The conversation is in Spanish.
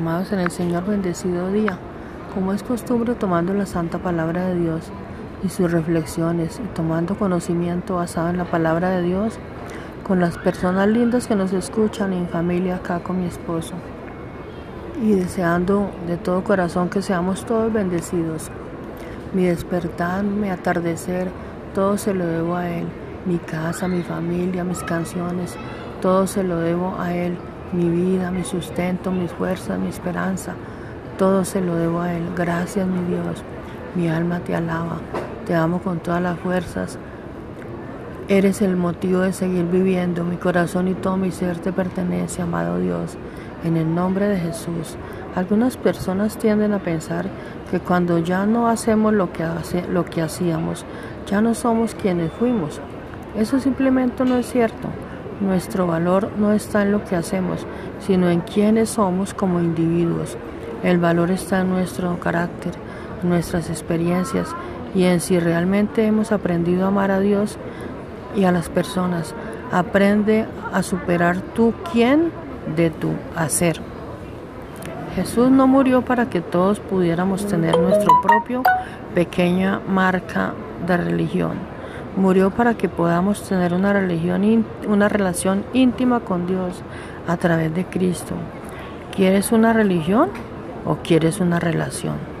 Amados en el Señor, bendecido día. Como es costumbre, tomando la santa palabra de Dios y sus reflexiones y tomando conocimiento basado en la palabra de Dios con las personas lindas que nos escuchan en familia acá con mi esposo. Y deseando de todo corazón que seamos todos bendecidos. Mi despertar, mi atardecer, todo se lo debo a Él. Mi casa, mi familia, mis canciones, todo se lo debo a Él mi vida, mi sustento, mis fuerzas, mi esperanza, todo se lo debo a Él. Gracias, mi Dios. Mi alma te alaba. Te amo con todas las fuerzas. Eres el motivo de seguir viviendo. Mi corazón y todo mi ser te pertenece, amado Dios. En el nombre de Jesús. Algunas personas tienden a pensar que cuando ya no hacemos lo que, hace, lo que hacíamos, ya no somos quienes fuimos. Eso simplemente no es cierto. Nuestro valor no está en lo que hacemos, sino en quiénes somos como individuos. El valor está en nuestro carácter, en nuestras experiencias y en si realmente hemos aprendido a amar a Dios y a las personas. Aprende a superar tu quién de tu hacer. Jesús no murió para que todos pudiéramos tener nuestro propio pequeña marca de religión Murió para que podamos tener una, religión, una relación íntima con Dios a través de Cristo. ¿Quieres una religión o quieres una relación?